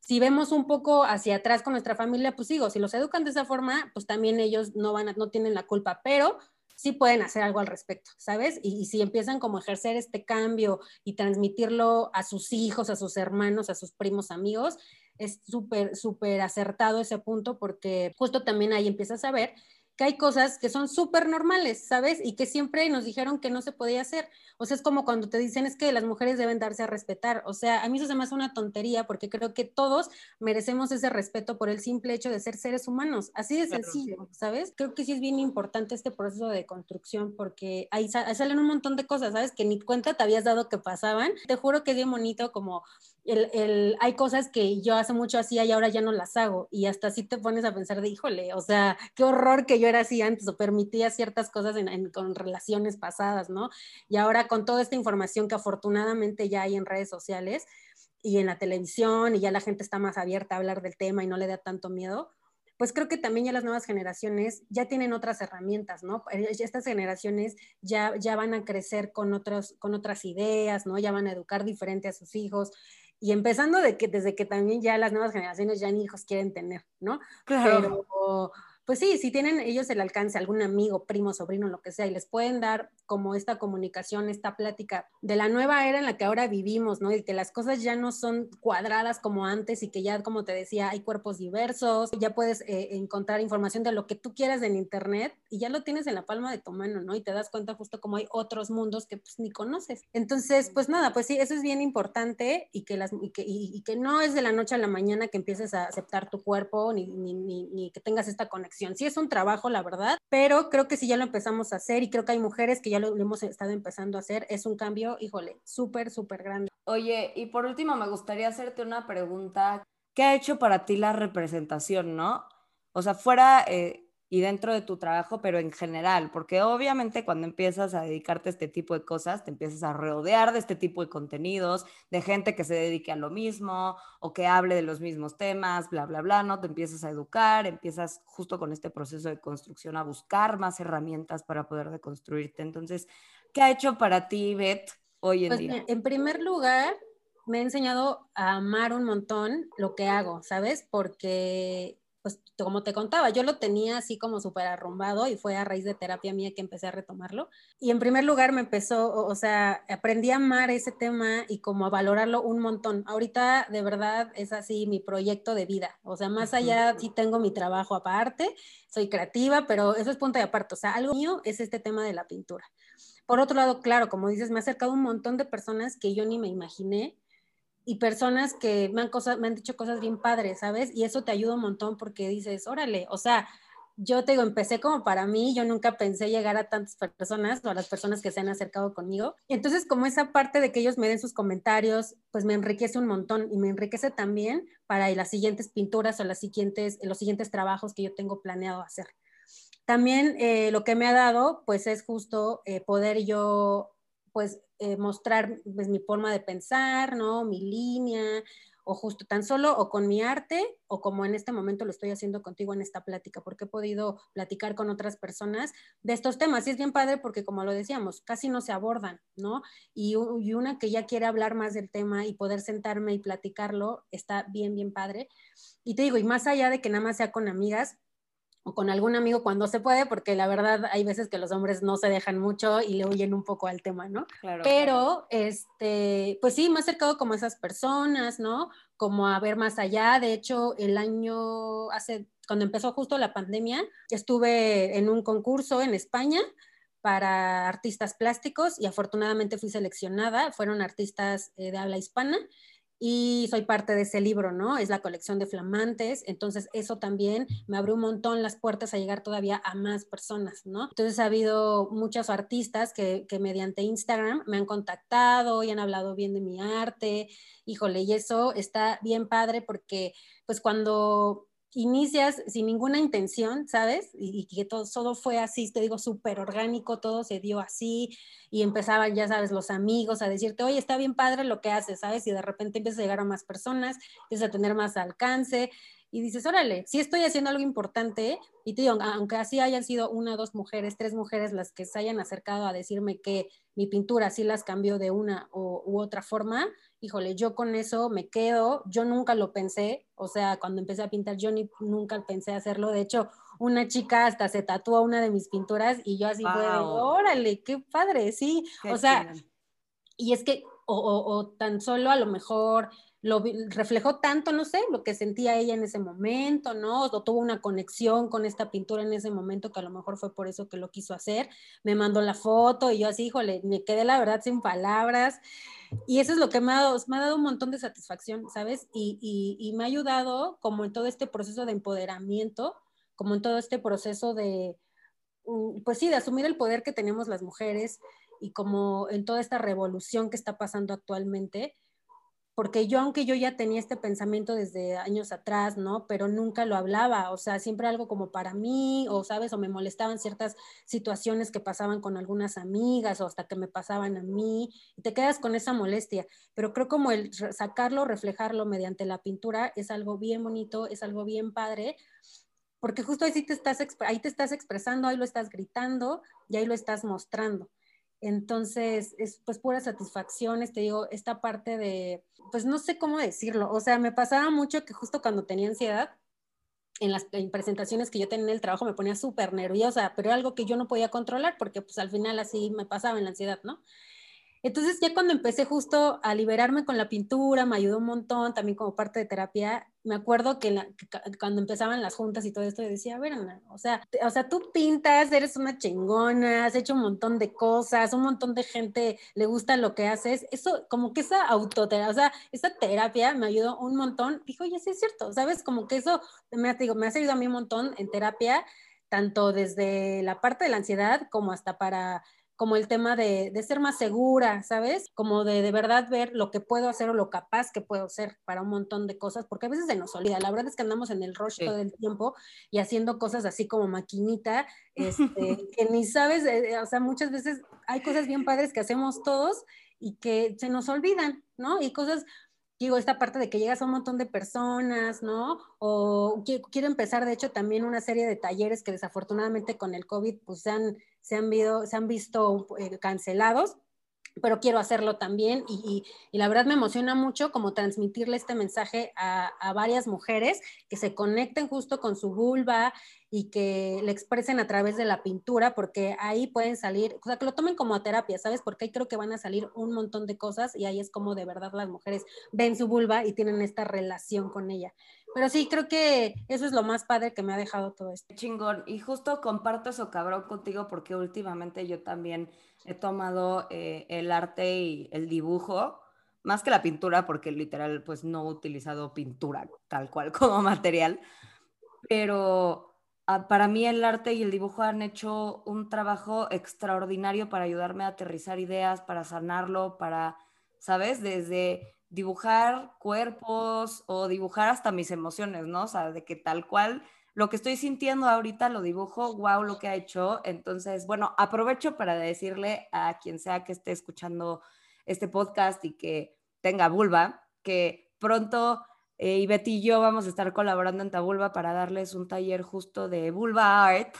Speaker 2: si vemos un poco hacia atrás con nuestra familia, pues digo, si los educan de esa forma, pues también ellos no van a, no tienen la culpa, pero sí pueden hacer algo al respecto, ¿sabes? Y, si empiezan como a ejercer este cambio y transmitirlo a sus hijos, a sus hermanos, a sus primos, amigos, es súper, súper acertado ese punto porque justo también ahí empiezas a ver que hay cosas que son súper normales, ¿sabes? Y que siempre nos dijeron que no se podía hacer. O sea, es como cuando te dicen es que las mujeres deben darse a respetar. O sea, a mí eso se me hace una tontería porque creo que todos merecemos ese respeto por el simple hecho de ser seres humanos. Así de sencillo, ¿sabes? Creo que sí es bien importante este proceso de construcción porque ahí, salen un montón de cosas, ¿sabes? Que ni cuenta te habías dado que pasaban. Te juro que es bien bonito como el, el, hay cosas que yo hace mucho hacía y ahora ya no las hago. Y hasta así te pones a pensar de, híjole, o sea, qué horror que yo era así antes o permitía ciertas cosas con relaciones pasadas, ¿no? Y ahora con toda esta información que afortunadamente ya hay en redes sociales y en la televisión y ya la gente está más abierta a hablar del tema y no le da tanto miedo, pues creo que también ya las nuevas generaciones ya tienen otras herramientas, ¿no? Eh, estas generaciones ya, ya van a crecer con, otros, con otras ideas, ¿no? Ya van a educar diferente a sus hijos. Y empezando de que desde que también ya las nuevas generaciones ya ni hijos quieren tener, ¿no? Claro. Pero, pues sí, si tienen ellos el alcance, algún amigo, primo, sobrino, lo que sea, y les pueden dar como esta comunicación, esta plática de la nueva era en la que ahora vivimos, ¿no? Y que las cosas ya no son cuadradas como antes y que ya, como te decía, hay cuerpos diversos, ya puedes eh, encontrar información de lo que tú quieras en Internet y ya lo tienes en la palma de tu mano, ¿no? Y te das cuenta justo como hay otros mundos que pues ni conoces. Entonces, pues nada, pues sí, eso es bien importante y que, las, y que, y, que no es de la noche a la mañana que empieces a aceptar tu cuerpo ni, ni, ni, ni que tengas esta conexión. Sí es un trabajo, la verdad, pero creo que si ya lo empezamos a hacer y creo que hay mujeres que ya lo, hemos estado empezando a hacer, es un cambio, híjole, súper, súper grande.
Speaker 1: Oye, y por último me gustaría hacerte una pregunta. ¿Qué ha hecho para ti la representación, no? O sea, fuera eh, y dentro de tu trabajo, pero en general, porque obviamente cuando empiezas a dedicarte a este tipo de cosas, te empiezas a rodear de este tipo de contenidos, de gente que se dedique a lo mismo o que hable de los mismos temas, bla, bla, bla, ¿no? Te empiezas a educar, empiezas justo con este proceso de construcción a buscar más herramientas para poder deconstruirte. Entonces, ¿qué ha hecho para ti, Beth, hoy en
Speaker 2: pues,
Speaker 1: día?
Speaker 2: En primer lugar, me ha enseñado a amar un montón lo que hago, ¿sabes? Porque pues como te contaba, yo lo tenía así como súper arrumbado y fue a raíz de terapia mía que empecé a retomarlo. Y en primer lugar me empezó, o, sea, aprendí a amar ese tema y como a valorarlo un montón. Ahorita de verdad es así mi proyecto de vida. O sea, más allá sí tengo mi trabajo aparte, soy creativa, pero eso es punto de aparte. O sea, algo mío es este tema de la pintura. Por otro lado, claro, como dices, me ha acercado un montón de personas que yo ni me imaginé y personas que me han, cosas, me han dicho cosas bien padres, ¿sabes? Y eso te ayuda un montón porque dices, órale, o sea, yo te digo, empecé como para mí, yo nunca pensé llegar a tantas personas o a las personas que se han acercado conmigo. Entonces, como esa parte de que ellos me den sus comentarios, pues me enriquece un montón y me enriquece también para las siguientes pinturas o las siguientes, los siguientes trabajos que yo tengo planeado hacer. También eh, lo que me ha dado, pues es justo eh, poder yo pues eh, mostrar pues, mi forma de pensar, ¿no? Mi línea, o justo tan solo o con mi arte o como en este momento lo estoy haciendo contigo en esta plática, porque he podido platicar con otras personas de estos temas. Y es bien padre porque, como lo decíamos, casi no se abordan, ¿no? Y, y una que ya quiere hablar más del tema y poder sentarme y platicarlo, está bien, bien padre. Y te digo, y más allá de que nada más sea con amigas, o con algún amigo cuando se puede, porque la verdad hay veces que los hombres no se dejan mucho y le huyen un poco al tema, ¿no? Claro, Pero, este, pues sí, me he acercado como a esas personas, ¿no? Como a ver más allá. De hecho, el año, hace, cuando empezó justo la pandemia, estuve en un concurso en España para artistas plásticos y afortunadamente fui seleccionada. Fueron artistas eh, de habla hispana y soy parte de ese libro, ¿no? Es la colección de flamantes, entonces eso también me abrió un montón las puertas a llegar todavía a más personas, ¿no? Entonces ha habido muchos artistas que, que mediante Instagram me han contactado y han hablado bien de mi arte, híjole, y eso está bien padre porque pues cuando inicias sin ninguna intención, ¿sabes? Y, que todo, todo fue así, te digo, súper orgánico, todo se dio así y empezaban, ya sabes, los amigos a decirte, oye, está bien padre lo que haces, ¿sabes? Y de repente empiezas a llegar a más personas, empiezas a tener más alcance y dices, órale, si estoy haciendo algo importante, y te digo, aunque así hayan sido una, dos mujeres, tres mujeres las que se hayan acercado a decirme que mi pintura sí las cambió de una u otra forma, híjole, yo con eso me quedo, yo nunca lo pensé, o sea, cuando empecé a pintar yo ni, nunca pensé hacerlo, de hecho, una chica hasta se tatuó una de mis pinturas y yo así fue órale, qué padre, sí, o sea, y es que, o, o tan solo a lo mejor lo reflejó tanto, no sé, lo que sentía ella en ese momento, ¿no? O tuvo una conexión con esta pintura en ese momento que a lo mejor fue por eso que lo quiso hacer. Me mandó la foto y yo así, híjole, me quedé la verdad sin palabras. Y eso es lo que me ha dado, me ha dado un montón de satisfacción, ¿sabes? Y, y, y me ha ayudado como en todo este proceso de empoderamiento, como en todo este proceso de, mm, pues sí, de asumir el poder que tenemos las mujeres y como en toda esta revolución que está pasando actualmente porque yo, aunque yo ya tenía este pensamiento desde años atrás, ¿no? Pero nunca lo hablaba, o sea, siempre algo como para mí, o sabes, o me molestaban ciertas situaciones que pasaban con algunas amigas, o hasta que me pasaban a mí, y te quedas con esa molestia. Pero creo como el sacarlo, reflejarlo mediante la pintura es algo bien bonito, es algo bien padre, porque justo ahí, te estás, ahí te estás expresando, ahí lo estás gritando y ahí lo estás mostrando. Entonces, es pues pura satisfacción, te este, digo, esta parte de, pues no sé cómo decirlo, o sea, me pasaba mucho que justo cuando tenía ansiedad, en las presentaciones que yo tenía en el trabajo me ponía súper nerviosa, pero era algo que yo no podía controlar porque pues al final así me pasaba en la ansiedad, ¿no? Entonces ya cuando empecé justo a liberarme con la pintura, me ayudó un montón, también como parte de terapia, me acuerdo que, cuando empezaban las juntas y todo esto, yo decía, a ver, o sea, o sea, tú pintas, eres una chingona, has hecho un montón de cosas, un montón de gente le gusta lo que haces, eso, como que esa autoterapia, o sea, esa terapia me ayudó un montón, dijo, oye, sí es cierto, ¿sabes? Como que eso me, digo, me ha servido a mí un montón en terapia, tanto desde la parte de la ansiedad como hasta para como el tema de, de, ser más segura, ¿sabes? Como de de verdad ver lo que puedo hacer o lo capaz que puedo ser para un montón de cosas, porque a veces se nos olvida. La verdad es que andamos en el rush todo el tiempo y haciendo cosas así como maquinita, este, *laughs* que ni sabes, eh, o sea, muchas veces hay cosas bien padres que hacemos todos y que se nos olvidan, ¿no? Y cosas digo, esta parte de que llegas a un montón de personas, ¿no? O quiero empezar, de hecho, también una serie de talleres que desafortunadamente con el COVID pues se han, se han, se han visto eh, cancelados, pero quiero hacerlo también y, la verdad me emociona mucho como transmitirle este mensaje a, a, varias mujeres que se conecten justo con su vulva y que le expresen a través de la pintura, porque ahí pueden salir, o sea, que lo tomen como terapia, ¿sabes? Porque ahí creo que van a salir un montón de cosas y ahí es como de verdad las mujeres ven su vulva y tienen esta relación con ella. Pero sí, creo que eso es lo más padre que me ha dejado todo esto.
Speaker 1: Chingón. Y justo comparto eso cabrón contigo porque últimamente yo también he tomado eh, el arte y el dibujo, más que la pintura, porque literal pues no he utilizado pintura tal cual *laughs* como material, pero ah, para mí el arte y el dibujo han hecho un trabajo extraordinario para ayudarme a aterrizar ideas, para sanarlo, para, ¿sabes? Desde dibujar cuerpos o dibujar hasta mis emociones, ¿no? O sea, de que tal cual lo que estoy sintiendo ahorita lo dibujo, wow, lo que ha hecho. Entonces, bueno, aprovecho para decirle a quien sea que esté escuchando este podcast y que tenga vulva, que pronto eh, y Betty y yo vamos a estar colaborando en Tabulba para darles un taller justo de vulva art,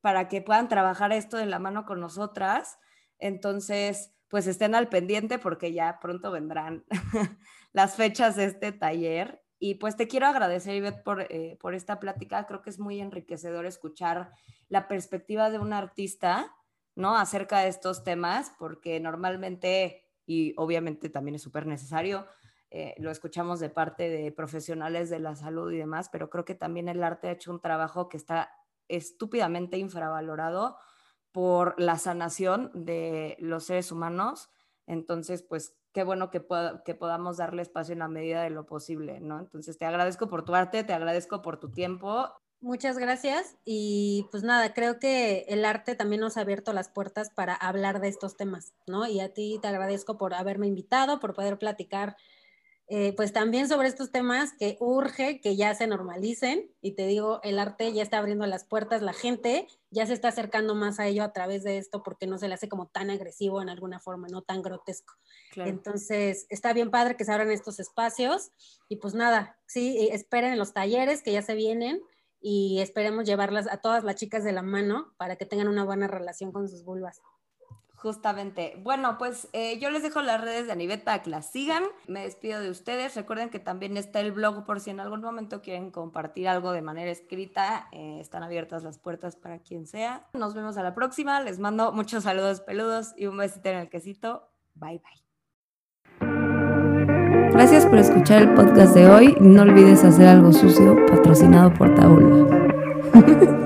Speaker 1: para que puedan trabajar esto de la mano con nosotras. Entonces, pues estén al pendiente porque ya pronto vendrán *laughs* las fechas de este taller. Y pues te quiero agradecer, Ivette, por, eh, por esta plática. Creo que es muy enriquecedor escuchar la perspectiva de un artista, ¿no? Acerca de estos temas, porque normalmente, y obviamente también es súper necesario, eh, lo escuchamos de parte de profesionales de la salud y demás, pero creo que también el arte ha hecho un trabajo que está estúpidamente infravalorado por la sanación de los seres humanos. Entonces, pues qué bueno que, que podamos darle espacio en la medida de lo posible, ¿no? Entonces, te agradezco por tu arte, te agradezco por tu tiempo.
Speaker 2: Muchas gracias y pues nada, creo que el arte también nos ha abierto las puertas para hablar de estos temas, ¿no? Y a ti te agradezco por haberme invitado, por poder platicar eh, pues también sobre estos temas que urge que ya se normalicen y te digo, el arte ya está abriendo las puertas, la gente ya se está acercando más a ello a través de esto porque no se le hace como tan agresivo en alguna forma, no tan grotesco. Entonces, está bien padre que se abran estos espacios y pues nada, sí, eh, esperen los talleres que ya se vienen y esperemos llevarlas a todas las chicas de la mano para que tengan una buena relación con sus vulvas.
Speaker 1: Justamente. Bueno, pues eh, yo les dejo las redes de Anivet para que las sigan. Me despido de ustedes. Recuerden que también está el blog por si en algún momento quieren compartir algo de manera escrita. Eh, están abiertas las puertas para quien sea. Nos vemos a la próxima. Les mando muchos saludos peludos y un besito en el quesito. Bye bye. Gracias por escuchar el podcast de hoy. No olvides hacer algo sucio patrocinado por Taula. *laughs*